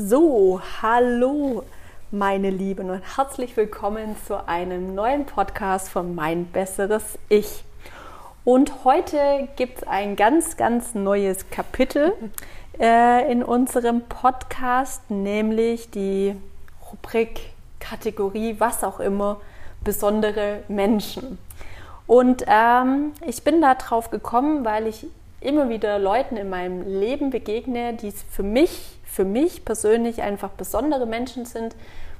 So, hallo meine Lieben und herzlich willkommen zu einem neuen Podcast von Mein besseres Ich. Und heute gibt es ein ganz, ganz neues Kapitel äh, in unserem Podcast, nämlich die Rubrik, Kategorie, was auch immer, besondere Menschen. Und ähm, ich bin da drauf gekommen, weil ich immer wieder Leuten in meinem Leben begegne, die für mich für mich persönlich einfach besondere Menschen sind,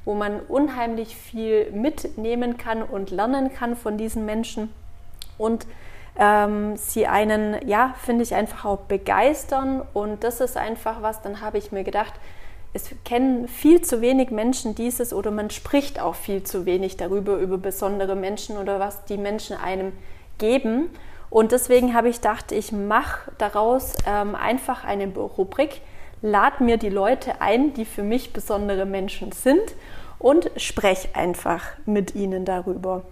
wo man unheimlich viel mitnehmen kann und lernen kann von diesen Menschen und ähm, sie einen, ja, finde ich einfach auch begeistern und das ist einfach was, dann habe ich mir gedacht, es kennen viel zu wenig Menschen dieses oder man spricht auch viel zu wenig darüber, über besondere Menschen oder was die Menschen einem geben. Und deswegen habe ich gedacht, ich mache daraus ähm, einfach eine Rubrik, lade mir die Leute ein, die für mich besondere Menschen sind und spreche einfach mit ihnen darüber.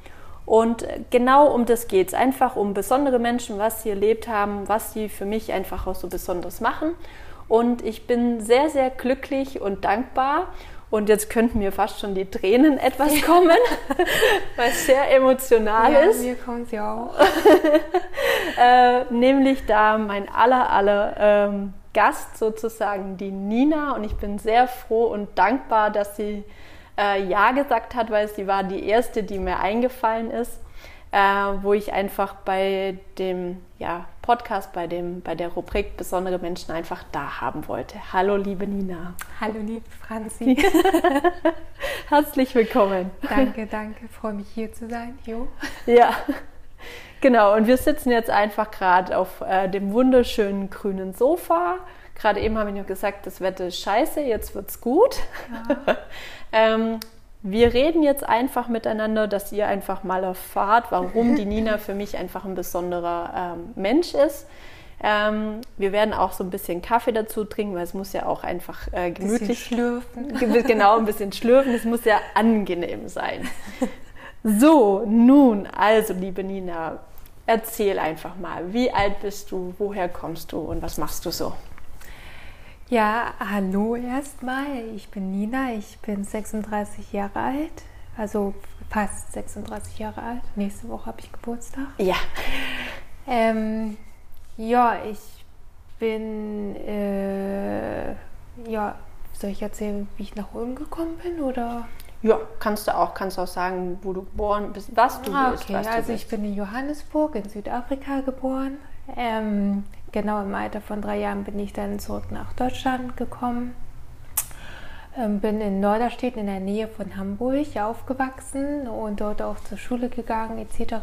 Und genau um das geht es. Einfach um besondere Menschen, was sie erlebt haben, was sie für mich einfach auch so besonders machen. Und ich bin sehr, sehr glücklich und dankbar. Und jetzt könnten mir fast schon die Tränen etwas kommen, weil es sehr emotional ja, ist. Mir kommt sie auch. äh, nämlich da mein aller, aller ähm, Gast sozusagen, die Nina. Und ich bin sehr froh und dankbar, dass sie äh, Ja gesagt hat, weil sie war die erste, die mir eingefallen ist, äh, wo ich einfach bei dem ja, Podcast, bei, dem, bei der Rubrik Besondere Menschen einfach da haben wollte. Hallo, liebe Nina. Hallo, liebe Franzi. Herzlich willkommen. Danke, danke. Freue mich hier zu sein. Jo. Ja. Genau, und wir sitzen jetzt einfach gerade auf äh, dem wunderschönen grünen Sofa. Gerade eben habe ich noch gesagt, das Wetter ist scheiße, jetzt wird es gut. Ja. ähm, wir reden jetzt einfach miteinander, dass ihr einfach mal erfahrt, warum die Nina für mich einfach ein besonderer ähm, Mensch ist. Ähm, wir werden auch so ein bisschen Kaffee dazu trinken, weil es muss ja auch einfach äh, gemütlich schlürfen. Genau, ein bisschen schlürfen. Es muss ja angenehm sein. So, nun, also liebe Nina, erzähl einfach mal, wie alt bist du, woher kommst du und was machst du so? Ja, hallo erstmal. Ich bin Nina, ich bin 36 Jahre alt, also fast 36 Jahre alt. Nächste Woche habe ich Geburtstag. Ja. Ähm, ja, ich bin, äh, ja, soll ich erzählen, wie ich nach Ulm gekommen bin oder? Ja, kannst du auch, kannst auch sagen, wo du geboren bist, was du ah, bist. Okay, was also ich bin in Johannesburg in Südafrika geboren. Ähm, genau im Alter von drei Jahren bin ich dann zurück nach Deutschland gekommen. Ähm, bin in Norderstedt in der Nähe von Hamburg aufgewachsen und dort auch zur Schule gegangen etc.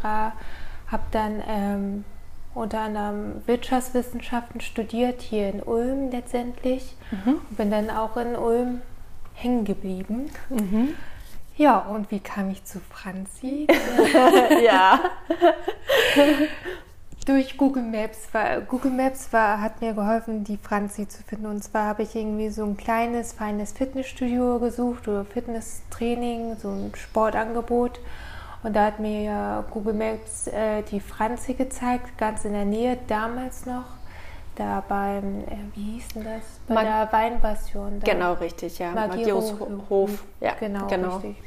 Habe dann ähm, unter anderem Wirtschaftswissenschaften studiert hier in Ulm letztendlich mhm. bin dann auch in Ulm hängen geblieben. Mhm. Ja, und wie kam ich zu Franzi? ja. Durch Google Maps. War, Google Maps war, hat mir geholfen, die Franzi zu finden. Und zwar habe ich irgendwie so ein kleines, feines Fitnessstudio gesucht oder Fitnesstraining, so ein Sportangebot. Und da hat mir ja Google Maps äh, die Franzi gezeigt, ganz in der Nähe damals noch da beim, äh, wie hieß denn das? Bei Mag der Weinpassion. Da. Genau, richtig, ja. Magirus Hof. Ja, genau, genau, richtig.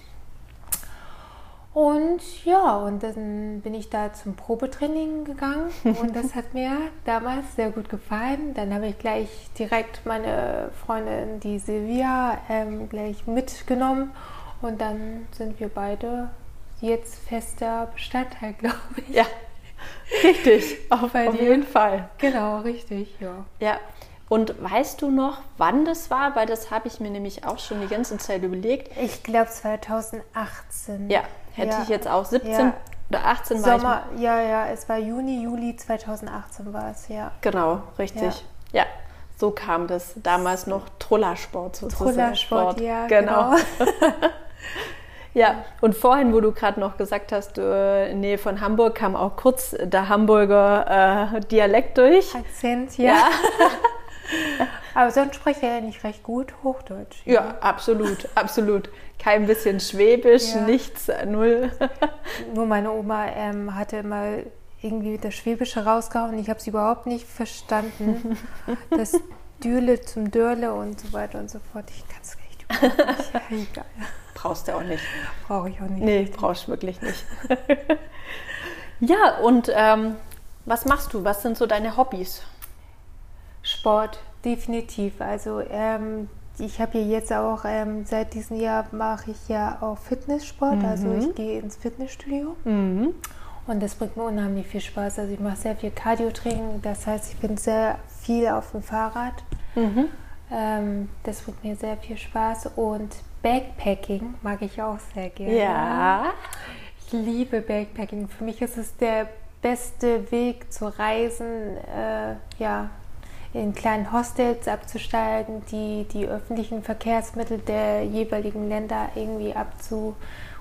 Und ja, und dann bin ich da zum Probetraining gegangen und das hat mir damals sehr gut gefallen. Dann habe ich gleich direkt meine Freundin, die Silvia, ähm, gleich mitgenommen und dann sind wir beide jetzt fester Bestandteil, glaube ich. Ja, Richtig, auf, auf jeden Fall. Genau, richtig, ja. Ja. Und weißt du noch, wann das war? Weil das habe ich mir nämlich auch schon die ganze Zeit überlegt. Ich glaube 2018. Ja, hätte ja. ich jetzt auch 17 ja. oder 18 Sommer, war ich. Ja, ja, es war Juni, Juli 2018 war es, ja. Genau, richtig. Ja. ja. So kam das damals noch Trullersport sozusagen. Trullersport, ja, genau. genau. Ja, und vorhin, wo du gerade noch gesagt hast, äh, Nähe von Hamburg kam auch kurz der Hamburger äh, Dialekt durch. Akzent, ja. ja. Aber sonst spricht er ja nicht recht gut Hochdeutsch. Ja, ja absolut, absolut. Kein bisschen Schwäbisch, ja. nichts, null. Nur meine Oma ähm, hatte mal irgendwie das Schwäbische rausgehauen. Ich habe es überhaupt nicht verstanden. Das Düle zum Dörle und so weiter und so fort. Ich kann es echt überhaupt nicht. Ja, egal. Brauchst du auch nicht. Brauche ich auch nicht. Nee, brauchst du wirklich nicht. ja, und ähm, was machst du? Was sind so deine Hobbys? Sport, definitiv. Also ähm, ich habe ja jetzt auch, ähm, seit diesem Jahr mache ich ja auch Fitnesssport. Also ich gehe ins Fitnessstudio. Mhm. Und das bringt mir unheimlich viel Spaß. Also ich mache sehr viel Cardio-Training. Das heißt, ich bin sehr viel auf dem Fahrrad. Mhm. Ähm, das bringt mir sehr viel Spaß. Und Backpacking mag ich auch sehr gerne. Ja. Ich liebe Backpacking. Für mich ist es der beste Weg zu reisen, äh, ja, in kleinen Hostels abzusteigen, die die öffentlichen Verkehrsmittel der jeweiligen Länder irgendwie abzu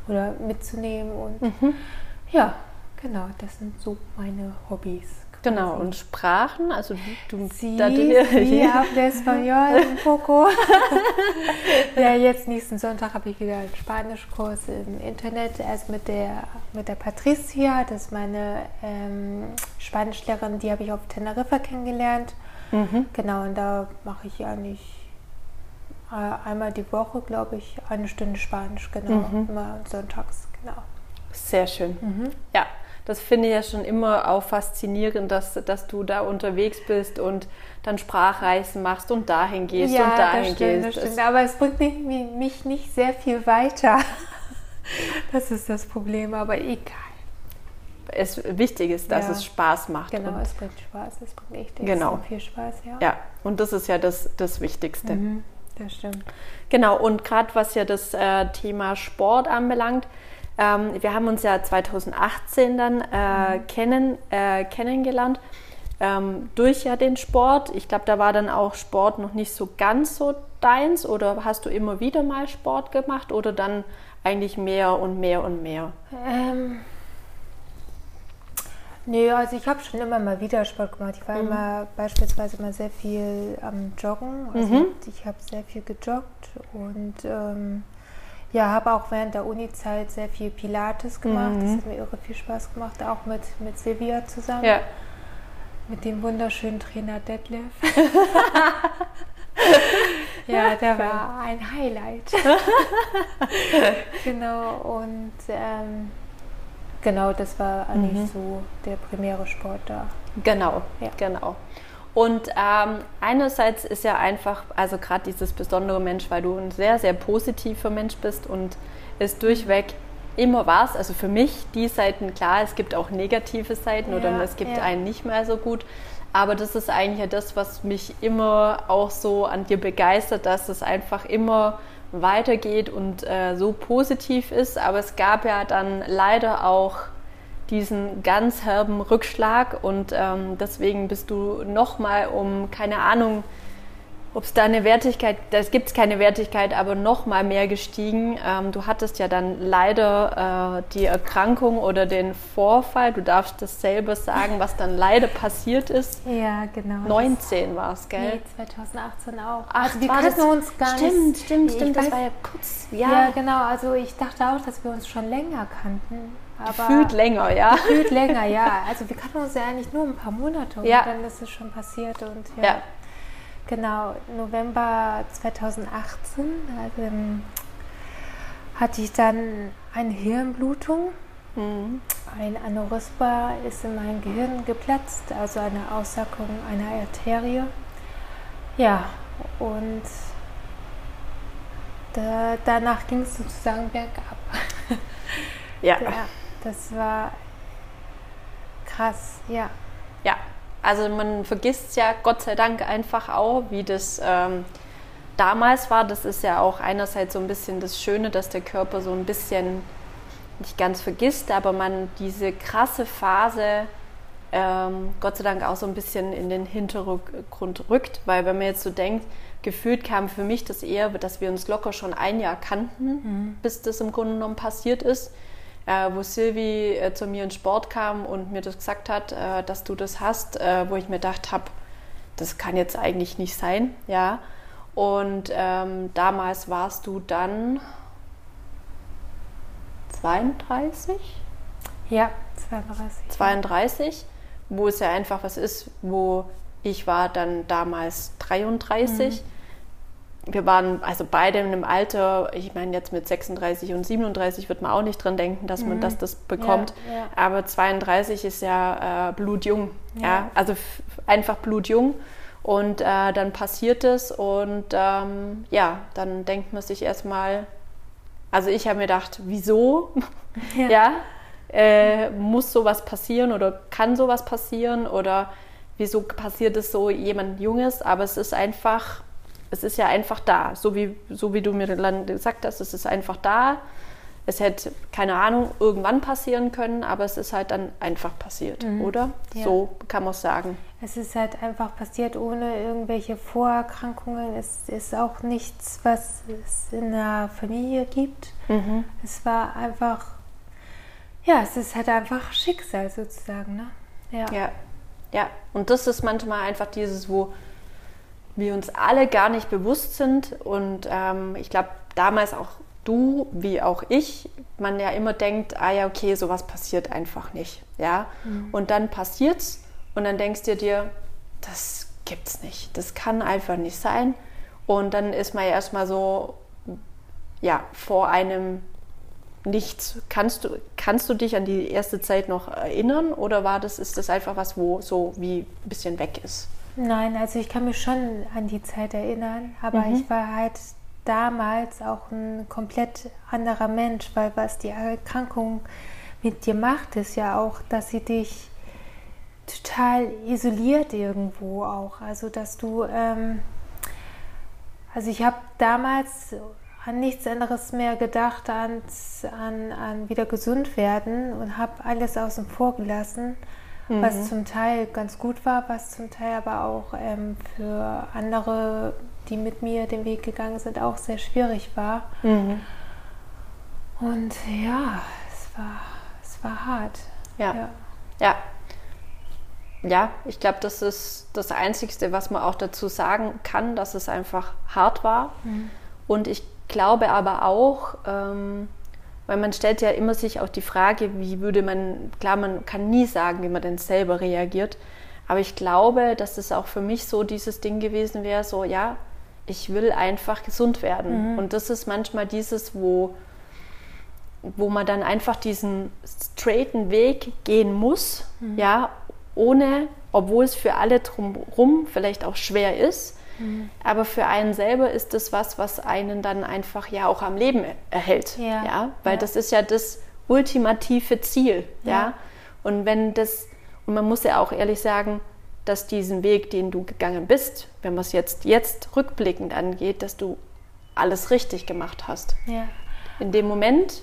oder mitzunehmen und Mhm. ja, genau, das sind so meine Hobbys. Genau, und Sprachen, also du, du Sí, da- sí, hablo español un poco. ja, jetzt nächsten Sonntag habe ich wieder einen Spanischkurs im Internet, erst mit der, mit der Patricia, das ist meine ähm, Spanischlehrerin, die habe ich auf Teneriffa kennengelernt. Mhm. Genau, und da mache ich eigentlich äh, einmal die Woche, glaube ich, eine Stunde Spanisch, genau, Mhm. immer sonntags, genau. Sehr schön. Mhm. Ja, das finde ich ja schon immer auch faszinierend, dass, dass du da unterwegs bist und dann Sprachreisen machst und dahin gehst und dahin das stimmt, das gehst. stimmt. Aber es bringt mich, mich nicht sehr viel weiter. Das ist das Problem, aber egal. Es, wichtig ist, dass Ja. es Spaß macht. Genau, es bringt Spaß. Es bringt echt Genau. viel Spaß, ja. ja, und das ist ja das, das Wichtigste. Mhm, das stimmt. Genau, und gerade was ja das äh, Thema Sport anbelangt, ähm, wir haben uns ja 2018 dann äh, kennen, äh, kennengelernt ähm, durch ja den Sport. Ich glaube, da war dann auch Sport noch nicht so ganz so deins oder hast du immer wieder mal Sport gemacht oder dann eigentlich mehr und mehr und mehr? Ähm, nee, also ich habe schon immer mal wieder Sport gemacht. Ich war Mhm. immer beispielsweise mal sehr viel am Joggen. Also Mhm. ich habe sehr viel gejoggt und ähm, ja, habe auch während der Uni-Zeit sehr viel Pilates gemacht. Das Mhm. hat mir irre viel Spaß gemacht, auch mit, mit Silvia zusammen. Ja, Mit dem wunderschönen Trainer Detlef. ja, der war ein Highlight. genau, und ähm, genau, das war eigentlich Mhm. so der primäre Sport da. Genau, Ja. genau. Und ähm, einerseits ist ja einfach, also gerade dieses besondere Mensch, weil du ein sehr, sehr positiver Mensch bist und es durchweg immer warst. Also für mich die Seiten, klar, es gibt auch negative Seiten oder Ja, es gibt ja. einen nicht mehr so gut. Aber das ist eigentlich ja das, was mich immer auch so an dir begeistert, dass es einfach immer weitergeht und äh, so positiv ist. Aber es gab ja dann leider auch diesen ganz herben Rückschlag und ähm, deswegen bist du nochmal um, keine Ahnung, ob es da eine Wertigkeit, es gibt keine Wertigkeit, aber nochmal mehr gestiegen. Ähm, du hattest ja dann leider äh, die Erkrankung oder den Vorfall, du darfst das selber sagen, was dann leider passiert ist. Ja, genau. 19 war es, gell? Nee, 2018 auch. Ach, also wir kannten das- uns gar stimmt, nicht. Stimmt, Ich stimmt, das weiß- war ja kurz, Ja. ja, genau. Also ich dachte auch, dass wir uns schon länger kannten. Aber gefühlt länger, ja. Gefühlt länger, ja. Also wir kannten uns ja eigentlich nur ein paar Monate und Ja. dann ist es schon passiert und ja. Ja. Genau, November 2018 also, hatte ich dann eine Hirnblutung. Mhm. Ein Aneurysma ist in meinem Gehirn geplatzt, also eine Aussackung einer Arterie. Ja, und da, danach ging es sozusagen bergab. ja. Ja, das war krass, ja. Ja, also man vergisst ja Gott sei Dank einfach auch, wie das ähm, damals war. Das ist ja auch einerseits so ein bisschen das Schöne, dass der Körper so ein bisschen nicht ganz vergisst, aber man diese krasse Phase ähm, Gott sei Dank auch so ein bisschen in den Hintergrund rückt, weil wenn man jetzt so denkt, gefühlt kam für mich das eher, dass wir uns locker schon ein Jahr kannten, bis das im Grunde genommen passiert ist äh, wo Silvi äh, zu mir in Sport kam und mir das gesagt hat, äh, dass du das hast, äh, wo ich mir gedacht habe, das kann jetzt eigentlich nicht sein, ja. Und ähm, damals warst du dann 32, Ja, 32. 32, wo es ja einfach was ist, wo Ich war dann damals 33. Mhm. Wir waren also beide in einem Alter, ich meine jetzt mit 36 und 37 wird man auch nicht dran denken, dass man mhm. das, das bekommt. Ja, ja. Aber 32 ist ja äh, blutjung. Ja. ja. Also einfach blutjung. Und äh, dann passiert es und ähm, ja, dann denkt man sich erstmal, also ich habe mir gedacht, wieso? Ja. ja äh, muss sowas passieren oder kann sowas passieren oder wieso passiert es so jemand Junges? Aber es ist einfach, es ist ja einfach da. So wie, so wie du mir dann gesagt hast, es ist einfach da. Es hätte, keine Ahnung, irgendwann passieren können, aber es ist halt dann einfach passiert, mhm. oder? Ja. So kann man es sagen. Es ist halt einfach passiert ohne irgendwelche Vorerkrankungen. Es ist auch nichts, was es in der Familie gibt. Mhm. Es war einfach, ja, es ist halt einfach Schicksal sozusagen, ne? Ja. ja. Ja, und das ist manchmal einfach dieses, wo wir uns alle gar nicht bewusst sind. Und ähm, ich glaube, damals auch du wie auch ich, man ja immer denkt, ah ja, okay, sowas passiert einfach nicht. Ja? Mhm. Und dann passiert's und dann denkst du dir, das gibt's nicht. Das kann einfach nicht sein. Und dann ist man ja erstmal so, ja, vor einem nichts. Kannst du, kannst du dich an die erste Zeit noch erinnern oder war das, ist das einfach was, wo so wie ein bisschen weg ist? Nein, also ich kann mich schon an die Zeit erinnern, aber mhm. ich war halt damals auch ein komplett anderer Mensch, weil was die Erkrankung mit dir macht, ist ja auch, dass sie dich total isoliert irgendwo auch. Also dass du, ähm, also ich habe damals an nichts anderes mehr gedacht als an, an wieder gesund werden und habe alles außen vor gelassen, mhm. was zum Teil ganz gut war, was zum Teil aber auch ähm, für andere, die mit mir den Weg gegangen sind, auch sehr schwierig war. Mhm. Und ja, es war, es war hart. Ja. ja. ja. Ja, ich glaube, das ist das Einzige, was man auch dazu sagen kann, dass es einfach hart war. Mhm. Und ich glaube aber auch, ähm, weil man stellt ja immer sich auch die Frage, wie würde man, klar, man kann nie sagen, wie man denn selber reagiert, aber ich glaube, dass es auch für mich so dieses Ding gewesen wäre, so ja, ich will einfach gesund werden. Mhm. Und das ist manchmal dieses, wo, wo man dann einfach diesen straighten Weg gehen muss, mhm. ja, ohne, obwohl es für alle drumherum vielleicht auch schwer ist, Mhm. Aber für einen selber ist das was, was einen dann einfach ja auch am Leben erhält. Ja. ja? Weil ja. das ist ja das ultimative Ziel. Ja. ja. Und wenn das, und man muss ja auch ehrlich sagen, dass diesen Weg, den du gegangen bist, wenn man es jetzt, jetzt rückblickend angeht, dass du alles richtig gemacht hast. Ja. In dem Moment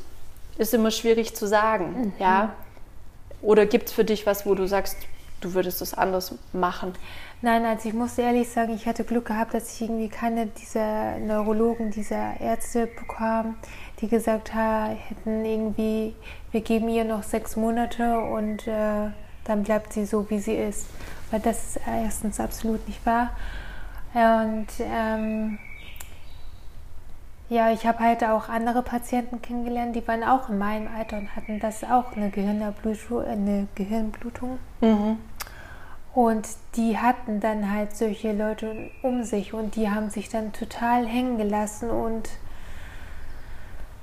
ist immer schwierig zu sagen, mhm. ja. Oder gibt es für dich was, wo du sagst, du würdest es anders machen? Nein, also ich muss ehrlich sagen, ich hatte Glück gehabt, dass ich irgendwie keine dieser Neurologen, dieser Ärzte bekam, die gesagt haben, hätten irgendwie, wir geben ihr noch sechs Monate und äh, dann bleibt sie so, wie sie ist. Weil das ist erstens absolut nicht wahr. Und ähm, ja, ich habe halt auch andere Patienten kennengelernt, die waren auch in meinem Alter und hatten das auch eine Gehirnblutung. Eine Gehirnblutung. Mhm. Und die hatten dann halt solche Leute um sich und die haben sich dann total hängen gelassen und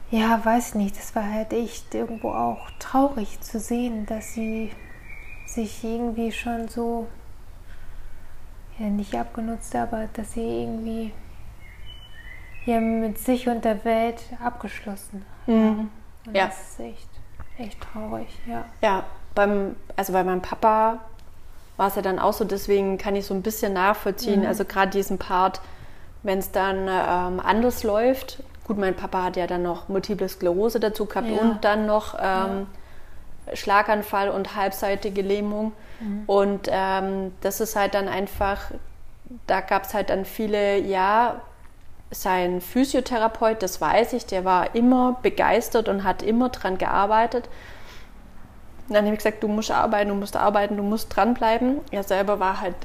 ja, weiß nicht, das war halt echt irgendwo auch traurig zu sehen, dass sie sich irgendwie schon so, ja, nicht abgenutzt, aber dass sie irgendwie ja, mit sich und der Welt abgeschlossen mhm. Und ja. das ist echt, echt traurig, ja. Ja, beim, also bei meinem Papa war es ja dann auch so, deswegen kann ich so ein bisschen nachvollziehen, mhm. also gerade diesen Part, wenn es dann ähm, anders läuft. Gut, mein Papa hat ja dann noch Multiple Sklerose dazu gehabt ja. und dann noch ähm, ja. Schlaganfall und halbseitige Lähmung. Mhm. Und ähm, das ist halt dann einfach, da gab es halt dann viele, ja, sein Physiotherapeut, das weiß ich, der war immer begeistert und hat immer dran gearbeitet. Und dann habe ich gesagt, du musst arbeiten, du musst arbeiten, du musst dranbleiben. Er selber war halt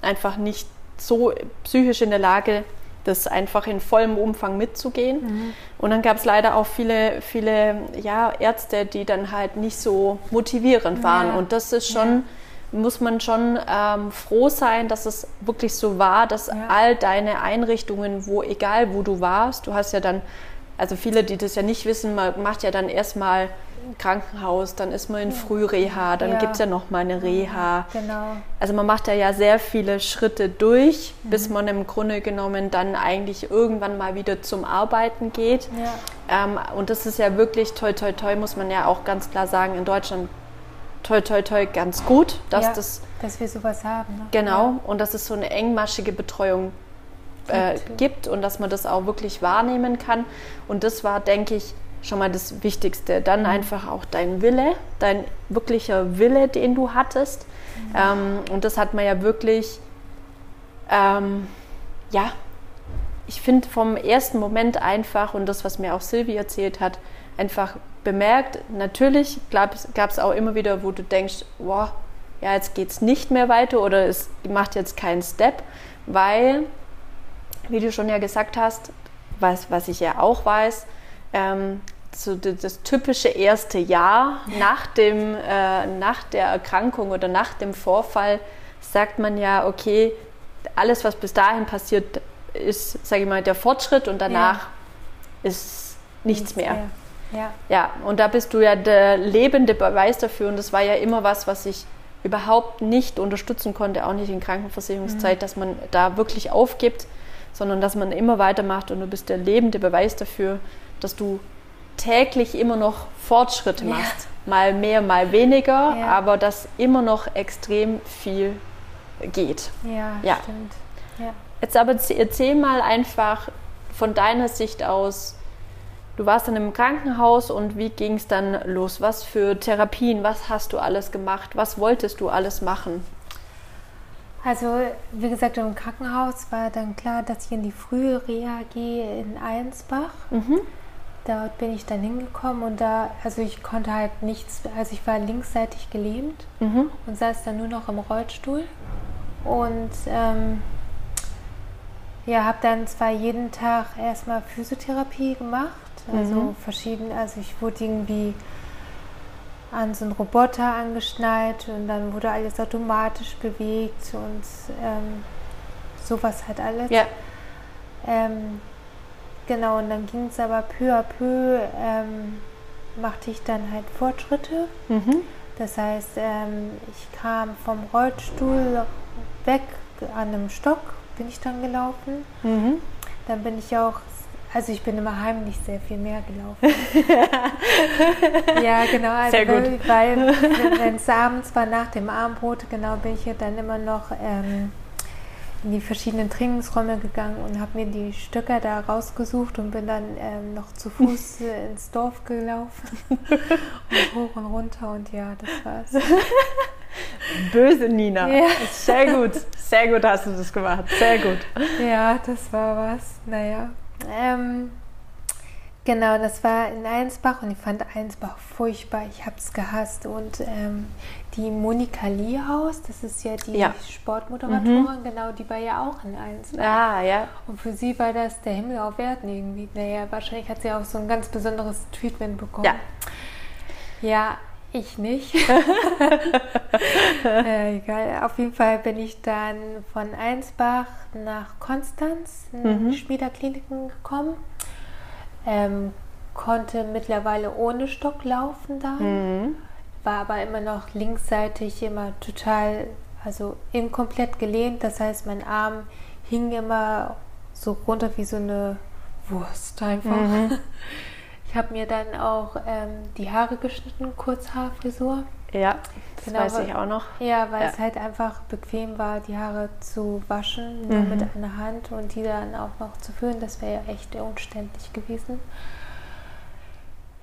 einfach nicht so psychisch in der Lage, das einfach in vollem Umfang mitzugehen. Mhm. Und dann gab es leider auch viele, viele ja, Ärzte, die dann halt nicht so motivierend waren. Ja. Und das ist schon ja. muss man schon ähm, froh sein, dass es wirklich so war, dass all deine Einrichtungen, wo egal wo du warst, du hast ja dann, also viele, die das ja nicht wissen, man macht ja dann erstmal Krankenhaus, dann ist man in Frühreha, dann Ja. gibt es ja noch mal eine Reha. Genau. Also man macht ja sehr viele Schritte durch, Mhm. bis man im Grunde genommen dann eigentlich irgendwann mal wieder zum Arbeiten geht. Ja. Ähm, und das ist ja wirklich toi toi toi, muss man ja auch ganz klar sagen, in Deutschland toi toi toi ganz gut, dass ja, das dass wir sowas haben. Ne? genau und dass es so eine engmaschige Betreuung äh, gibt und dass man das auch wirklich wahrnehmen kann. Und das war, denke ich, schon mal das Wichtigste. Dann einfach auch dein Wille, dein wirklicher Wille, den du hattest. Ähm, und das hat man ja wirklich, ähm, ja, ich finde vom ersten Moment einfach, und das, was mir auch Silvi erzählt hat, einfach bemerkt, natürlich gab es auch immer wieder, wo du denkst, wow, ja, jetzt geht es nicht mehr weiter oder es macht jetzt keinen Step, weil, wie du schon ja gesagt hast, was, was ich ja auch weiß, ähm, so das, typische erste Jahr nach, dem, äh, nach der Erkrankung oder nach dem Vorfall sagt man ja, okay, alles, was bis dahin passiert, ist, sage ich mal, der Fortschritt und danach ist nichts mehr. Ja. Ja, und da bist du ja der lebende Beweis dafür und das war ja immer was, was ich überhaupt nicht unterstützen konnte, auch nicht in Krankenversicherungszeit, dass man da wirklich aufgibt, sondern dass man immer weitermacht und du bist der lebende Beweis dafür, dass du täglich immer noch Fortschritte Ja. machst. Mal mehr, mal weniger, Ja. aber dass immer noch extrem viel geht. Ja, Ja. stimmt. Ja. Jetzt aber erzähl mal einfach von deiner Sicht aus, du warst dann im Krankenhaus und wie ging es dann los? Was für Therapien, was hast du alles gemacht? Was wolltest du alles machen? Also, wie gesagt, im Krankenhaus war dann klar, dass ich in die frühe Reha gehe in Allensbach. Mhm. Dort bin ich dann hingekommen und da, also ich konnte halt nichts, also ich war linksseitig gelähmt Mhm. und saß dann nur noch im Rollstuhl. Und ähm, ja, habe dann zwar jeden Tag erstmal Physiotherapie gemacht, also Mhm. verschieden, also ich wurde irgendwie an so einen Roboter angeschnallt und dann wurde alles automatisch bewegt und ähm, sowas halt alles. Ja. Ähm, genau, und dann ging es aber peu à peu, ähm, machte ich dann halt Fortschritte. Mhm. Das heißt, ähm, ich kam vom Rollstuhl weg an einem Stock, bin ich dann gelaufen. Mhm. Dann bin ich auch, also ich bin immer heimlich sehr viel mehr gelaufen. ja, genau. Also Sehr gut. Weil, wenn es abends war, nach dem Abendbrot, genau, bin ich ja dann immer noch ähm, in die verschiedenen Trainingsräume gegangen und habe mir die Stöcker da rausgesucht und bin dann ähm, noch zu Fuß äh, ins Dorf gelaufen und hoch und runter und ja, das war's. Böse Nina. Ja. Sehr gut. Sehr gut hast du das gemacht. Sehr gut. Ja, das war was. Naja. Ähm, genau, das war in Einsbach und ich fand Einsbach furchtbar. Ich habe es gehasst. Und ähm, die Monika Liehaus, das ist ja die Ja. Sportmoderatorin, genau, die war ja auch in Einsbach. Ah, ja. Und für sie war das der Himmel auf Erden irgendwie. Naja, wahrscheinlich hat sie auch so ein ganz besonderes Treatment bekommen. Ja. Ja, ich nicht. äh, egal. Auf jeden Fall bin ich dann von Einsbach nach Konstanz in Mhm. die Schmiederkliniken gekommen. Ähm, konnte mittlerweile ohne Stock laufen da, Mhm. war aber immer noch linksseitig immer total, also inkomplett gelehnt. Das heißt, mein Arm hing immer so runter wie so eine Wurst einfach. Mhm. Ich habe mir dann auch ähm, die Haare geschnitten, Kurzhaarfrisur. Ja, das Genau, weiß ich auch noch. Ja, weil Ja. es halt einfach bequem war, die Haare zu waschen, Mhm. mit einer Hand und die dann auch noch zu föhnen. Das wäre ja echt umständlich gewesen.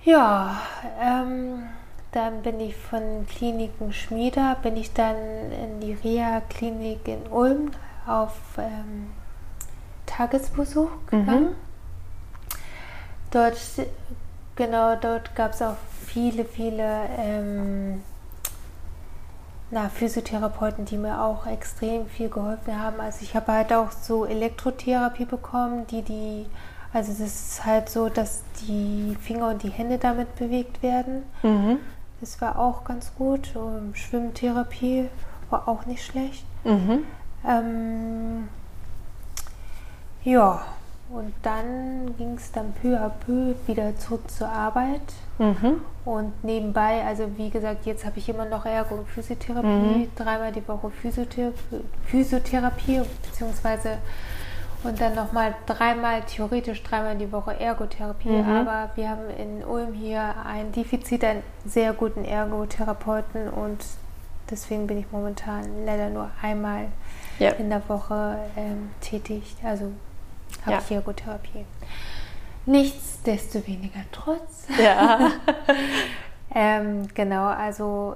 Ja, ähm, dann bin ich von Kliniken Schmieder, bin ich dann in die Reha-Klinik in Ulm auf ähm, Tagesbesuch gegangen. Dort, genau, dort gab es auch viele, viele ähm, na, Physiotherapeuten, die mir auch extrem viel geholfen haben. Also ich habe halt auch so Elektrotherapie bekommen, die die, also das ist halt so, dass die Finger und die Hände damit bewegt werden. Mhm. Das war auch ganz gut. Um, Schwimmtherapie war auch nicht schlecht. Mhm. Ähm, ja, und dann ging es dann peu à peu wieder zurück zur Arbeit. Mhm. Und nebenbei, also wie gesagt, jetzt habe ich immer noch Ergo- und Physiotherapie, mhm. dreimal die Woche Physiotherapie, Physiotherapie beziehungsweise und dann nochmal dreimal, theoretisch dreimal die Woche Ergotherapie. Mhm. Aber wir haben in Ulm hier ein Defizit an sehr guten Ergotherapeuten und deswegen bin ich momentan leider nur einmal ja. in der Woche ähm, tätig. Also habe ja. ich Ergotherapie. Nichtsdestoweniger trotz. Ja. ähm, genau, also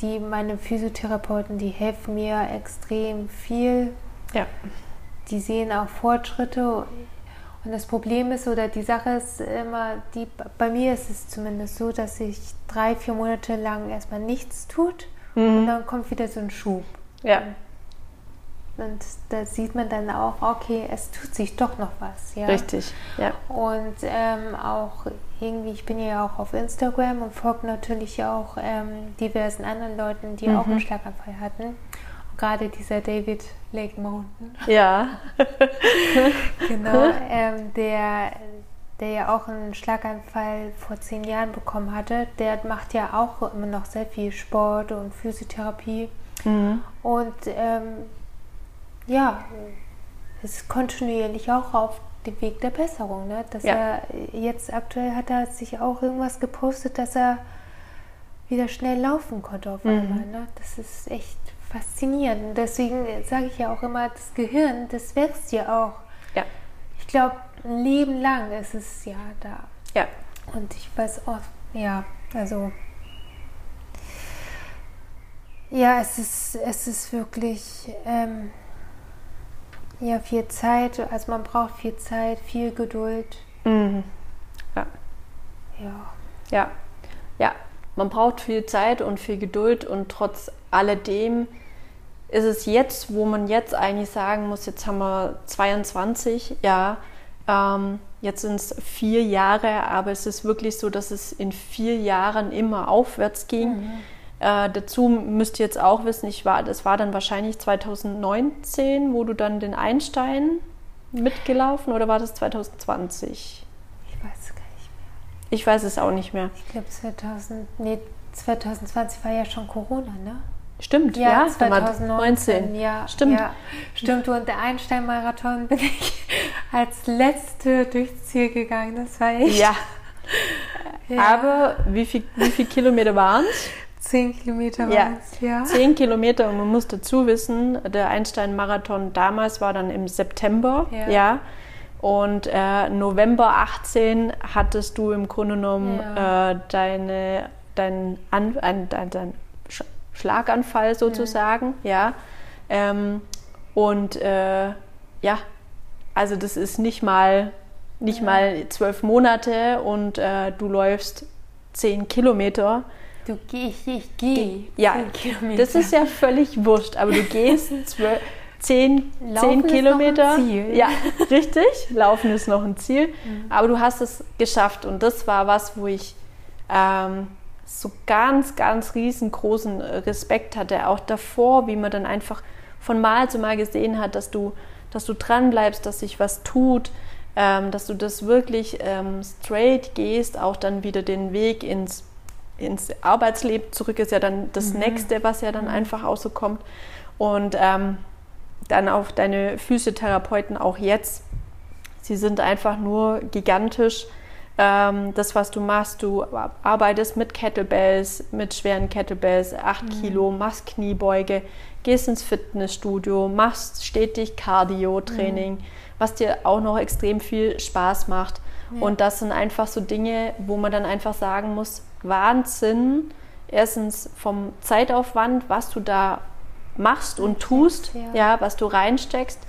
die, meine Physiotherapeuten, die helfen mir extrem viel. Ja. Die sehen auch Fortschritte. Und das Problem ist, oder die Sache ist immer, die, bei mir ist es zumindest so, dass sich drei, vier Monate lang erstmal nichts tut mhm. und dann kommt wieder so ein Schub. Ja. Und da sieht man dann auch, okay, es tut sich doch noch was. Ja? Richtig, ja. Und ähm, auch irgendwie, ich bin ja auch auf Instagram und folge natürlich auch ähm, diversen anderen Leuten, die mhm. auch einen Schlaganfall hatten. Und gerade dieser David Lake Mountain. Ja. genau, ähm, der, der ja auch einen Schlaganfall vor zehn Jahren bekommen hatte, der macht ja auch immer noch sehr viel Sport und Physiotherapie. Mhm. Und ähm, ja, ist kontinuierlich auch auf dem Weg der Besserung. Ne? Dass ja. er jetzt aktuell hat er sich auch irgendwas gepostet, dass er wieder schnell laufen konnte auf mhm. einmal. Ne? Das ist echt faszinierend. Und deswegen sage ich ja auch immer, das Gehirn, das wächst ja auch. Ja. Ich glaube, ein Leben lang ist es ja da. Ja. Und ich weiß auch, ja, also ja, es ist, es ist wirklich ähm, ja, viel Zeit, also man braucht viel Zeit, viel Geduld. Mhm. Ja. Ja. Ja. Ja, man braucht viel Zeit und viel Geduld und trotz alledem ist es jetzt, wo man jetzt eigentlich sagen muss, jetzt haben wir 22, ja, ähm, jetzt sind es vier Jahre, aber es ist wirklich so, dass es in vier Jahren immer aufwärts ging. Mhm. Äh, dazu müsst ihr jetzt auch wissen, ich war, das war dann wahrscheinlich 2019, wo du dann den Einstein mitgelaufen oder war das 2020? Ich weiß es gar nicht mehr. Ich weiß es auch nicht mehr. Ich glaube 2000, nee, 2020 war ja schon Corona, ne? Stimmt, ja, ja 2019. Ja, stimmt. Ja, stimmt. Und der Einstein-Marathon bin ich als letzte durchs Ziel gegangen. Das war echt. Ja. ja. Aber wie viel, wie viel Kilometer waren es? Zehn Kilometer ja. es, ja. Zehn Kilometer und man muss dazu wissen, der Einstein-Marathon damals war dann im September, ja. ja. Und äh, November 18 hattest du im Grunde genommen ja. äh, deine, dein, An, ein, dein, dein Schlaganfall sozusagen, ja. Ähm, und äh, ja, also das ist nicht mal nicht mal zwölf Monate und äh, du läufst zehn Kilometer Du gehst, ich gehe. Ja, das ist ja völlig wurscht, aber du gehst zwölf, zehn, zehn Kilometer. Ja, richtig. Laufen ist noch ein Ziel. Mhm. Aber du hast es geschafft und das war was, wo ich ähm, so ganz, ganz riesengroßen Respekt hatte. Auch davor, wie man dann einfach von Mal zu Mal gesehen hat, dass du, dass du dran bleibst, dass sich was tut. Ähm, dass du das wirklich ähm, straight gehst, auch dann wieder den Weg ins ins Arbeitsleben zurück ist ja dann das mhm. nächste, was ja dann mhm. einfach auch so kommt. Und ähm, dann auch deine Physiotherapeuten auch jetzt, sie sind einfach nur gigantisch. Ähm, das, was du machst, du arbeitest mit Kettlebells, mit schweren Kettlebells, 8 mhm. Kilo, machst Kniebeuge, gehst ins Fitnessstudio, machst stetig Cardio-Training, mhm. was dir auch noch extrem viel Spaß macht. Ja. Und das sind einfach so Dinge, wo man dann einfach sagen muss, Wahnsinn, erstens vom Zeitaufwand, was du da machst und tust, ja. ja, was du reinsteckst.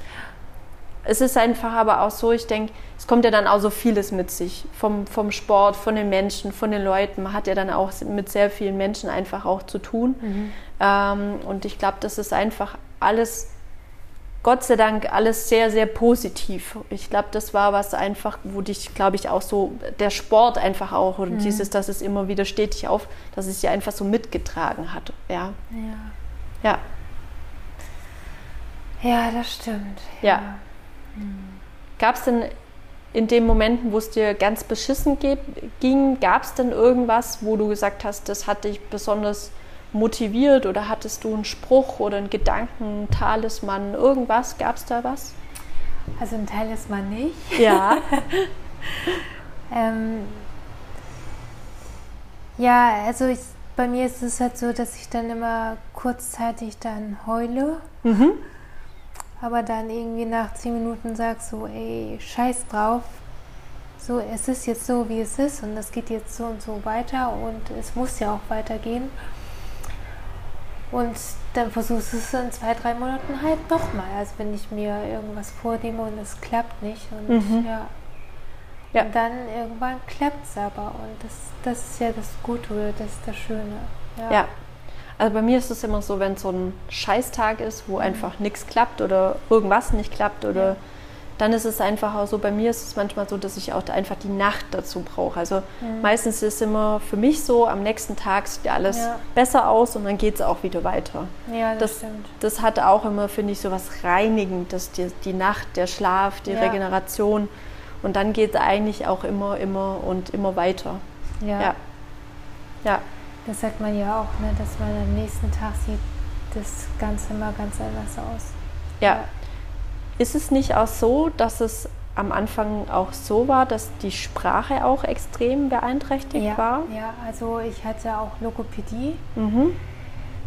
Es ist einfach aber auch so, ich denke, es kommt ja dann auch so vieles mit sich. Vom, vom Sport, von den Menschen, von den Leuten. Man hat ja dann auch mit sehr vielen Menschen einfach auch zu tun. Mhm. Ähm, und ich glaube, das ist einfach alles Gott sei Dank alles sehr, sehr positiv. Ich glaube, das war was einfach, wo dich, glaube ich, auch so der Sport einfach auch und mhm. dieses, dass es immer wieder stetig auf, dass es sie einfach so mitgetragen hat. Ja. Ja. Ja, ja das stimmt. Ja. ja. Mhm. Gab es denn in den Momenten, wo es dir ganz beschissen ging, gab es denn irgendwas, wo du gesagt hast, das hat dich besonders motiviert oder hattest du einen Spruch oder einen Gedanken, Talisman, irgendwas? Gab es da was? Also ein Talisman nicht. Ja. ähm, ja, also ich, bei mir ist es halt so, dass ich dann immer kurzzeitig dann heule. Mhm. Aber dann irgendwie nach zehn Minuten sag so, ey, scheiß drauf. So, es ist jetzt so, wie es ist und es geht jetzt so und so weiter und es muss ja auch weitergehen. Und dann versuchst du es in zwei, drei Monaten halt nochmal. Also wenn ich mir irgendwas vornehme und es klappt nicht. Und mhm. ja. ja. Und dann irgendwann klappt es aber. Und das, das ist ja das Gute, das ist das Schöne. Ja. ja. Also bei mir ist es immer so, wenn so ein Scheißtag ist, wo mhm. einfach nichts klappt oder irgendwas nicht klappt oder ja dann ist es einfach auch so, bei mir ist es manchmal so, dass ich auch einfach die Nacht dazu brauche. Also mhm. meistens ist es immer für mich so, am nächsten Tag sieht alles ja. besser aus und dann geht es auch wieder weiter. Ja, das, das stimmt. Das hat auch immer, finde ich, so was Reinigendes, die, die Nacht, der Schlaf, die ja. Regeneration. Und dann geht es eigentlich auch immer, immer und immer weiter. Ja. ja. ja. Das sagt man ja auch, ne, dass man am nächsten Tag sieht das Ganze immer ganz anders aus. ja. Ist es nicht auch so, dass es am Anfang auch so war, dass die Sprache auch extrem beeinträchtigt ja, war? Ja, also ich hatte auch Logopädie. Mhm.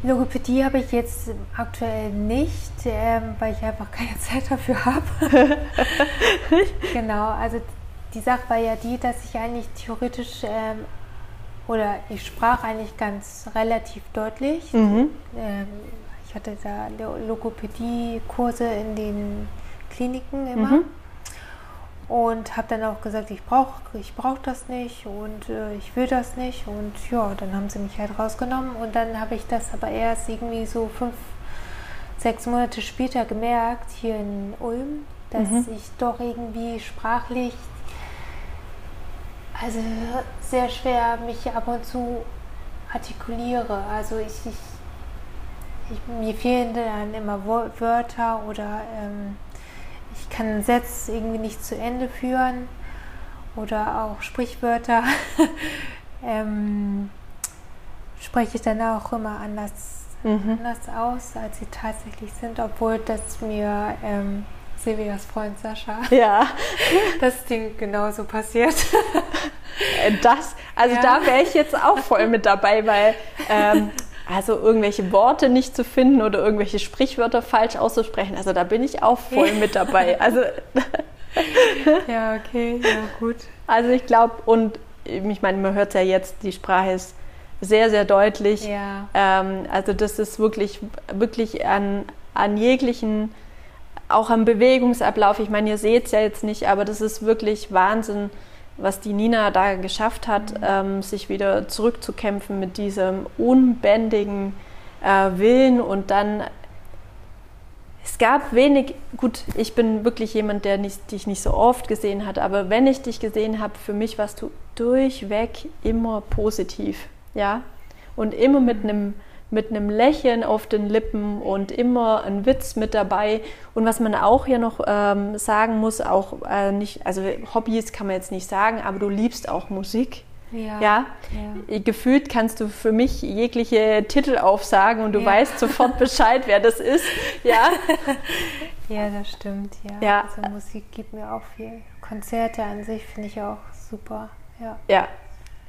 Logopädie habe ich jetzt aktuell nicht, ähm, weil ich einfach keine Zeit dafür habe. genau, also die Sache war ja die, dass ich eigentlich theoretisch ähm, oder ich sprach eigentlich ganz relativ deutlich. Mhm. Ähm, hatte da Logopädie-Kurse in den Kliniken immer. Mhm. Und habe dann auch gesagt, ich brauche ich brauch das nicht und äh, ich will das nicht. Und ja, dann haben sie mich halt rausgenommen. Und dann habe ich das aber erst irgendwie so fünf, sechs Monate später gemerkt, hier in Ulm, dass mhm. ich doch irgendwie sprachlich, also sehr schwer mich ab und zu artikuliere. Also ich, ich, ich mir fehlen dann immer Wörter oder ähm, ich kann Sätze irgendwie nicht zu Ende führen oder auch Sprichwörter ähm, spreche ich dann auch immer anders, mhm. anders aus, als sie tatsächlich sind, obwohl das mir ähm, Silvias Freund Sascha, ja. das Ding genauso passiert. Äh, das, also ja. da wäre ich jetzt auch voll mit dabei, weil ähm, also irgendwelche Worte nicht zu finden oder irgendwelche Sprichwörter falsch auszusprechen. Also da bin ich auch voll mit dabei. Also ja, okay, ja gut. Also ich glaube, und ich meine, man hört es ja jetzt, die Sprache ist sehr, sehr deutlich. Ja. Ähm, also das ist wirklich, wirklich an, an jeglichen, auch am Bewegungsablauf. Ich meine, ihr seht es ja jetzt nicht, aber das ist wirklich Wahnsinn was die Nina da geschafft hat, ähm, sich wieder zurückzukämpfen mit diesem unbändigen äh, Willen und dann es gab wenig, gut, ich bin wirklich jemand, der nicht, dich nicht so oft gesehen hat, aber wenn ich dich gesehen habe, für mich warst du durchweg immer positiv, ja, und immer mit einem mit einem Lächeln auf den Lippen und immer ein Witz mit dabei. Und was man auch hier noch ähm, sagen muss, auch äh, nicht, also Hobbys kann man jetzt nicht sagen, aber du liebst auch Musik. Ja, ja? ja. Gefühlt kannst du für mich jegliche Titel aufsagen und du ja. weißt sofort Bescheid, wer das ist. Ja, ja das stimmt. Ja. ja. Also Musik gibt mir auch viel. Konzerte an sich finde ich auch super. Ja. ja,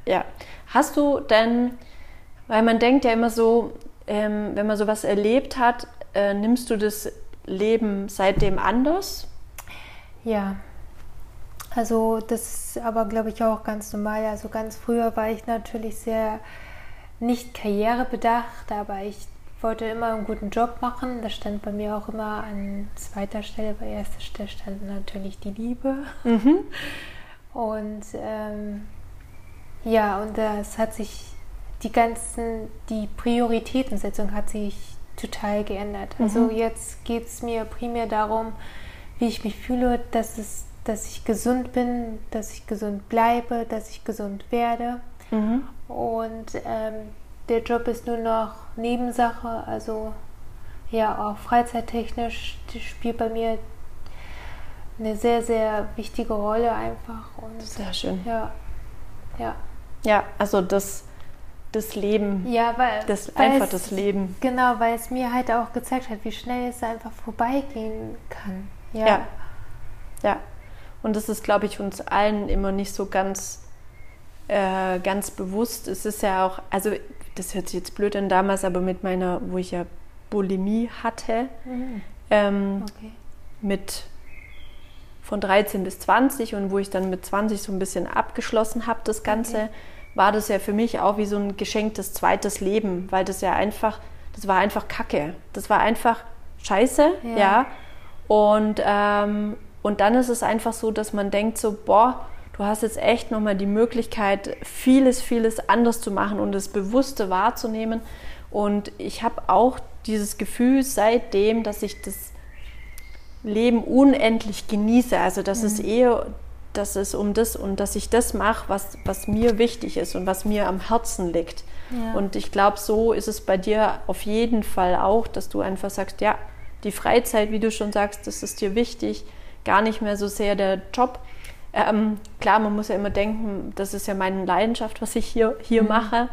ja. Hast du denn weil man denkt ja immer so, ähm, wenn man sowas erlebt hat, äh, nimmst du das Leben seitdem anders? Ja. Also das ist aber, glaube ich, auch ganz normal. Also ganz früher war ich natürlich sehr nicht karrierebedacht, aber ich wollte immer einen guten Job machen. Das stand bei mir auch immer an zweiter Stelle. Bei erster Stelle stand natürlich die Liebe. Mhm. Und ähm, ja, und das hat sich die ganzen, die Prioritätensetzung hat sich total geändert. Also Mhm. jetzt geht es mir primär darum, wie ich mich fühle, dass, es, dass ich gesund bin, dass ich gesund bleibe, dass ich gesund werde. Mhm. Und ähm, der Job ist nur noch Nebensache, also ja, auch freizeittechnisch spielt bei mir eine sehr, sehr wichtige Rolle einfach. Und Sehr schön. ja, ja. Ja, also das, das Leben, Ja, weil, das, weil einfach es, das Leben. Genau, weil es mir halt auch gezeigt hat, wie schnell es einfach vorbeigehen kann. Ja. Ja. Ja. Und das ist, glaube ich, uns allen immer nicht so ganz, äh, ganz bewusst. Es ist ja auch, also das hört sich jetzt blöd an damals, aber mit meiner, wo ich ja Bulimie hatte, Mhm. ähm, Okay. mit von 13 bis 20 und wo ich dann mit 20 so ein bisschen abgeschlossen habe, das Ganze, Okay. War das ja für mich auch wie so ein geschenktes zweites Leben, weil das ja einfach, das war einfach Kacke. Das war einfach scheiße, Ja. ja. Und, ähm, und dann ist es einfach so, dass man denkt so, boah, du hast jetzt echt nochmal die Möglichkeit, vieles, vieles anders zu machen und das Bewusste wahrzunehmen. Und ich habe auch dieses Gefühl seitdem, dass ich das Leben unendlich genieße. Also dass es eher, dass es um das und dass ich das mache, was, was mir wichtig ist und was mir am Herzen liegt. Ja. Und ich glaube, so ist es bei dir auf jeden Fall auch, dass du einfach sagst, ja, die Freizeit, wie du schon sagst, das ist dir wichtig, gar nicht mehr so sehr der Job. Ähm, klar, man muss ja immer denken, das ist ja meine Leidenschaft, was ich hier, hier mache.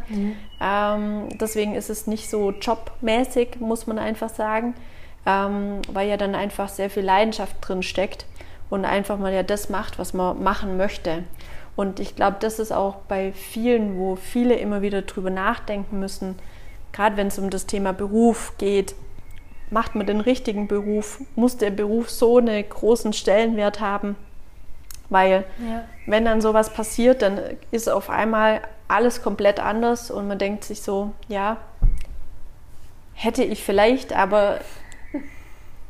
Ähm, deswegen ist es nicht so jobmäßig, muss man einfach sagen, ähm, weil ja dann einfach sehr viel Leidenschaft drin steckt und einfach mal ja das macht, was man machen möchte. Und ich glaube, das ist auch bei vielen, wo viele immer wieder drüber nachdenken müssen, gerade wenn es um das Thema Beruf geht, macht man den richtigen Beruf? Muss der Beruf so einen großen Stellenwert haben? Weil Ja. wenn dann sowas passiert, dann ist auf einmal alles komplett anders und man denkt sich so, ja, hätte ich vielleicht, aber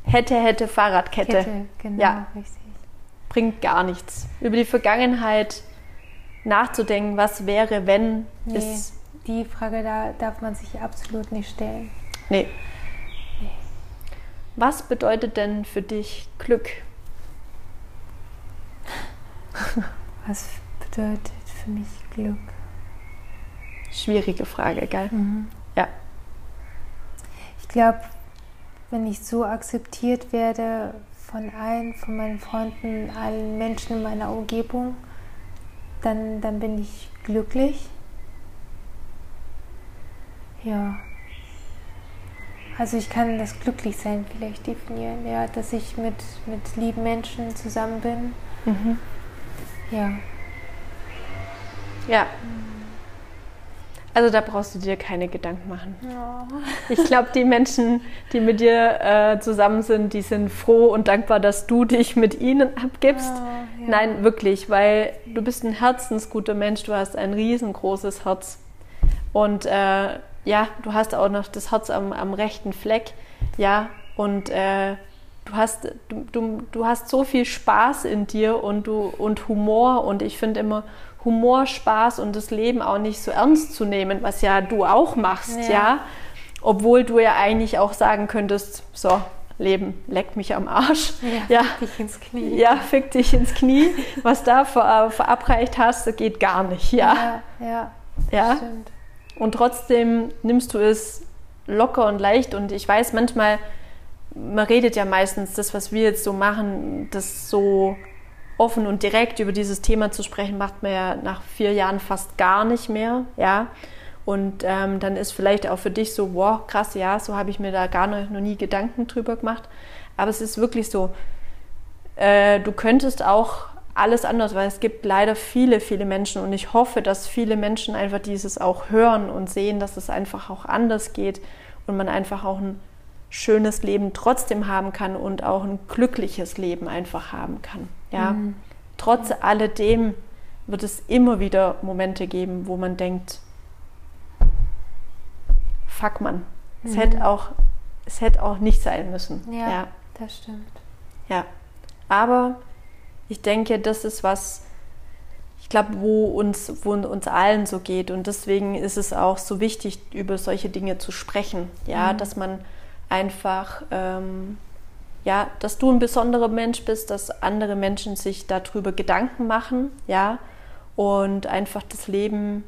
hätte, hätte Fahrradkette. Kette, genau, Ja. richtig. Bringt gar nichts. Über die Vergangenheit nachzudenken, was wäre, wenn, Nee, ist, die Frage da darf man sich absolut nicht stellen. nee. Was bedeutet denn für dich Glück? Was bedeutet für mich Glück? Schwierige Frage, gell? Ja. Ich glaube, wenn ich so akzeptiert werde von allen, von meinen Freunden, allen Menschen in meiner Umgebung, dann, dann bin ich glücklich. Ja. Also ich kann das Glücklichsein vielleicht definieren, ja, dass ich mit, mit lieben Menschen zusammen bin. Mhm. Ja. Ja. Also da brauchst du dir keine Gedanken machen. Ich glaube, die Menschen, die mit dir äh, zusammen sind, die sind froh und dankbar, dass du dich mit ihnen abgibst. Oh, ja. Nein, wirklich, weil du bist ein herzensguter Mensch, du hast ein riesengroßes Herz. Und äh, ja, du hast auch noch das Herz am, am rechten Fleck. Ja, und äh, du, hast, du, du, du hast so viel Spaß in dir und, du, und Humor. Und ich finde immer Humor, Spaß und das Leben auch nicht so ernst zu nehmen, was ja du auch machst, Ja. ja. Obwohl du ja eigentlich auch sagen könntest, so, Leben, leck mich am Arsch. Ja, Ja, dich ins Knie. ja, fick dich ins Knie. Was da ver, verabreicht hast, geht gar nicht. Ja, ja, ja, ja. stimmt. Und trotzdem nimmst du es locker und leicht. Und ich weiß manchmal, man redet ja meistens das, was wir jetzt so machen, das so offen und direkt über dieses Thema zu sprechen, macht man ja nach vier Jahren fast gar nicht mehr. Ja. Und ähm, dann ist vielleicht auch für dich so, wow, krass, ja, so habe ich mir da gar noch, noch nie Gedanken drüber gemacht. Aber es ist wirklich so, äh, du könntest auch alles anders, weil es gibt leider viele, viele Menschen und ich hoffe, dass viele Menschen einfach dieses auch hören und sehen, dass es einfach auch anders geht und man einfach auch ein schönes Leben trotzdem haben kann und auch ein glückliches Leben einfach haben kann. Ja, Mhm. trotz alledem wird es immer wieder Momente geben, wo man denkt, fuck man, es Mhm. hätte auch, es hätte auch nicht sein müssen. Ja, ja. das stimmt. Ja, aber ich denke, das ist was, ich glaube, wo uns, wo uns allen so geht. Und deswegen ist es auch so wichtig, über solche Dinge zu sprechen. Ja, Mhm. dass man einfach, ähm, ja, dass du ein besonderer Mensch bist, dass andere Menschen sich darüber Gedanken machen, ja, und einfach das Leben,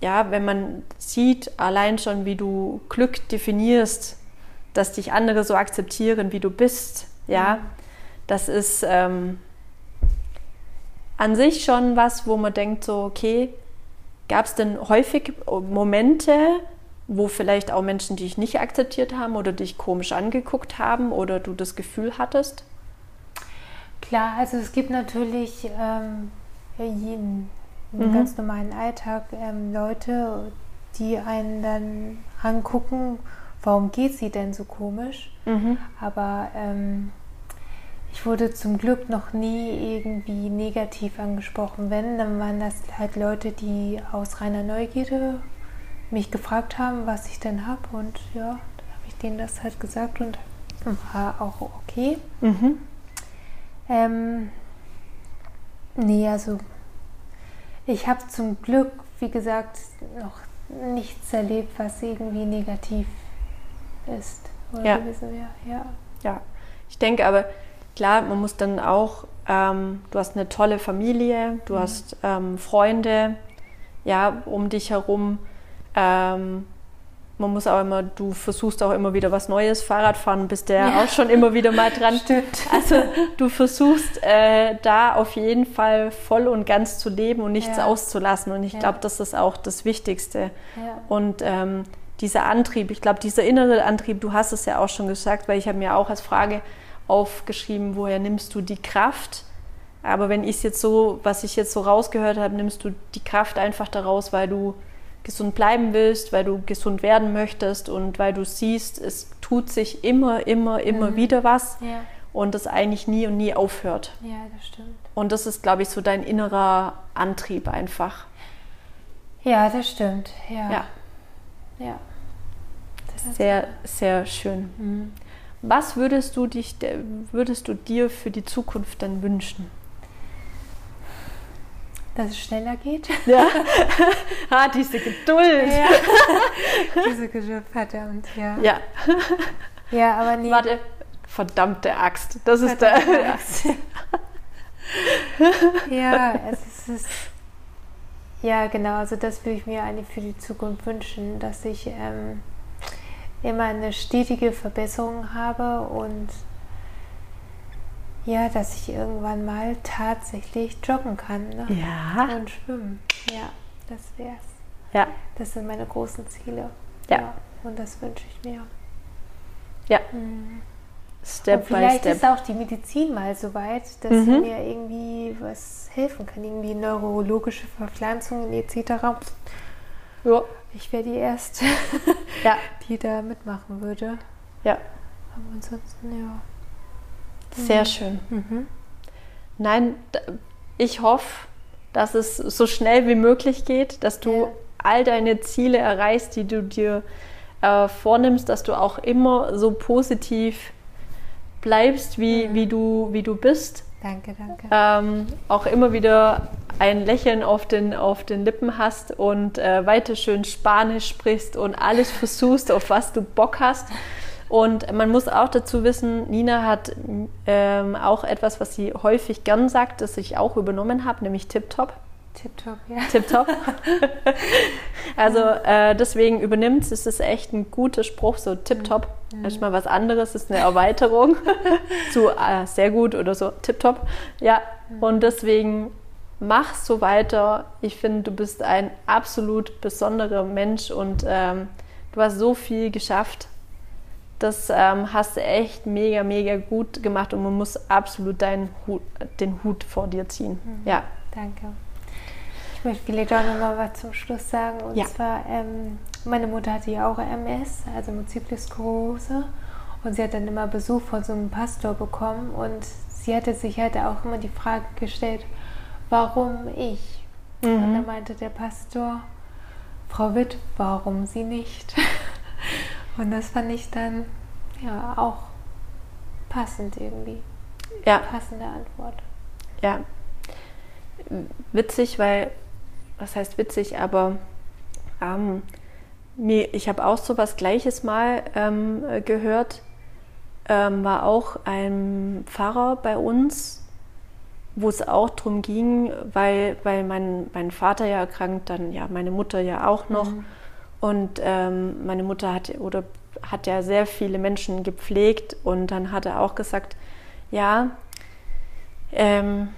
ja, wenn man sieht, allein schon, wie du Glück definierst, dass dich andere so akzeptieren, wie du bist, ja, mhm. das ist ähm, an sich schon was, wo man denkt, so, okay, gab es denn häufig Momente, wo vielleicht auch Menschen dich nicht akzeptiert haben oder dich komisch angeguckt haben oder du das Gefühl hattest? Klar, also es gibt natürlich ähm, jeden, im mhm. ganz normalen Alltag ähm, Leute, die einen dann angucken, warum geht sie denn so komisch? Mhm. Aber ähm, ich wurde zum Glück noch nie irgendwie negativ angesprochen. Wenn, dann waren das halt Leute, die aus reiner Neugierde mich gefragt haben, was ich denn habe. Und ja, dann habe ich denen das halt gesagt und war auch okay. Mhm. Ähm, nee, also ich habe zum Glück, wie gesagt, noch nichts erlebt, was irgendwie negativ ist. Oder ja. ja. Ja, ich denke aber, klar, man muss dann auch, ähm, du hast eine tolle Familie, du mhm. hast ähm, Freunde, ja, um dich herum. Ähm, man muss auch immer, du versuchst auch immer wieder was Neues, Fahrradfahren, bist der ja. auch schon immer wieder mal dran. Stimmt. Also du versuchst äh, da auf jeden Fall voll und ganz zu leben und nichts ja. auszulassen. Und ich ja. glaube, das ist auch das Wichtigste. Und ähm, dieser Antrieb, ich glaube, dieser innere Antrieb, du hast es ja auch schon gesagt, weil ich habe mir auch als Frage aufgeschrieben, woher nimmst du die Kraft? Aber wenn ich es jetzt so, was ich jetzt so rausgehört habe, nimmst du die Kraft einfach daraus, weil du gesund bleiben willst, weil du gesund werden möchtest und weil du siehst, es tut sich immer, immer, immer mhm. wieder was ja. und das eigentlich nie und nie aufhört. Ja, das stimmt. Und das ist, glaube ich, so dein innerer Antrieb einfach. Ja, das stimmt. Ja. Ja. ja. Sehr, sehr schön. Mhm. Was würdest du, dich, würdest du dir für die Zukunft dann wünschen? Dass es schneller geht. Ja. ah, diese Geduld. Ja. diese Geduld, verdammt, ja. Ja. Ja, aber nee. Warte, verdammte Axt. Das ist der. Axt. ja, es ist. Ja, genau. Also, das würde ich mir eigentlich für die Zukunft wünschen, dass ich ähm, immer eine stetige Verbesserung habe und ja, dass ich irgendwann mal tatsächlich joggen kann ne? ja. und schwimmen. Ja, das wär's. Ja. Das sind meine großen Ziele. Ja. ja und das wünsche ich mir. Ja. Mhm. Step und vielleicht by step. ist auch die Medizin mal so weit, dass mhm. mir irgendwie was helfen kann, irgendwie neurologische Verpflanzungen etc. Ja. Ich wäre die Erste, ja. die da mitmachen würde. Ja. Aber ansonsten, ja. Sehr mhm. schön. Mhm. Nein, ich hoffe, dass es so schnell wie möglich geht, dass du ja. all deine Ziele erreichst, die du dir äh, vornimmst, dass du auch immer so positiv bleibst, wie, mhm. wie, du, wie du bist. Danke, danke. Ähm, auch immer wieder ein Lächeln auf den, auf den Lippen hast und äh, weiter schön Spanisch sprichst und alles versuchst, auf was du Bock hast. Und man muss auch dazu wissen, Nina hat ähm, auch etwas, was sie häufig gern sagt, das ich auch übernommen habe, nämlich Tip-Top. Tip-Top, ja. Tip-Top. also äh, deswegen übernimmt es, ist echt ein guter Spruch, so Tip-Top. Mhm. Das ist mal was anderes, ist eine Erweiterung zu äh, sehr gut oder so Tip-Top. Ja, mhm. und deswegen mach so weiter. Ich finde, du bist ein absolut besonderer Mensch und ähm, du hast so viel geschafft das ähm, hast du echt mega, mega gut gemacht und man muss absolut deinen Hut, den Hut vor dir ziehen. Mhm. Ja. Danke. Ich möchte vielleicht auch noch mal was zum Schluss sagen. Und ja. zwar, ähm, meine Mutter hatte ja auch MS, also Multiple Sklerose. Und sie hat dann immer Besuch von so einem Pastor bekommen. Und sie hatte sich halt auch immer die Frage gestellt, warum ich? Mhm. Und da meinte der Pastor, Frau Witt, warum Sie nicht? Und das fand ich dann ja auch passend irgendwie. Ja. Passende Antwort. Ja. Witzig, weil, was heißt witzig, aber ähm, ich habe auch so was Gleiches mal ähm, gehört. Ähm, war auch ein Pfarrer bei uns, wo es auch darum ging, weil, weil mein, mein Vater ja erkrankt, dann ja meine Mutter ja auch noch. Mhm. Und ähm, meine Mutter hat oder hat ja sehr viele Menschen gepflegt und dann hat er auch gesagt, ja, ähm,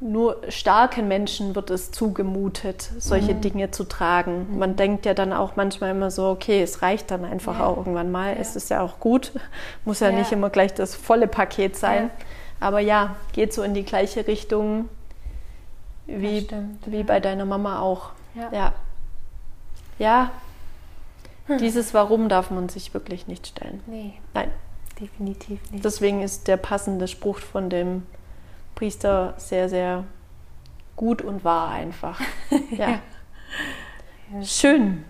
nur starken Menschen wird es zugemutet, solche mhm. Dinge zu tragen. Mhm. Man denkt ja dann auch manchmal immer so, okay, es reicht dann einfach ja. auch irgendwann mal. Ja. Es ist ja auch gut, muss ja, ja, nicht immer gleich das volle Paket sein. Aber ja, geht so in die gleiche Richtung wie, stimmt, wie bei deiner Mama auch. Ja. Ja, hm. dieses Warum darf man sich wirklich nicht stellen. Nee. Nein. Definitiv nicht. Deswegen ist der passende Spruch von dem Priester sehr, sehr gut und wahr einfach. Ja. ja. Schön.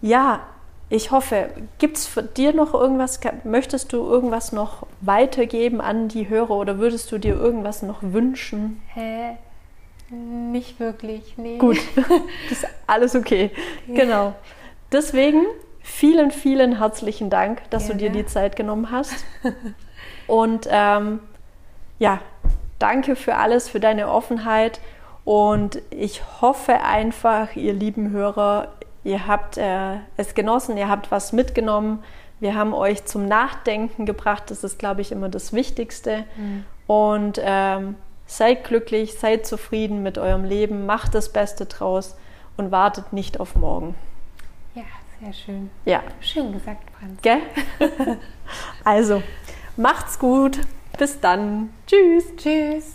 Ja, ich hoffe, gibt es für dir noch irgendwas, möchtest du irgendwas noch weitergeben an die Hörer oder würdest du dir irgendwas noch wünschen? Hä? Nicht wirklich, nee. Gut, das ist alles okay. Genau. Deswegen vielen, vielen herzlichen Dank, dass Gerne. du dir die Zeit genommen hast. Und ähm, ja, danke für alles, für deine Offenheit. Und ich hoffe einfach, ihr lieben Hörer, ihr habt äh, es genossen, ihr habt was mitgenommen. Wir haben euch zum Nachdenken gebracht. Das ist, glaube ich, immer das Wichtigste. Mhm. Und ähm, seid glücklich, seid zufrieden mit eurem Leben, macht das Beste draus und wartet nicht auf morgen. Ja, sehr schön. Ja. Schön gesagt, Franz. Gell? also, macht's gut. Bis dann. Tschüss. Tschüss.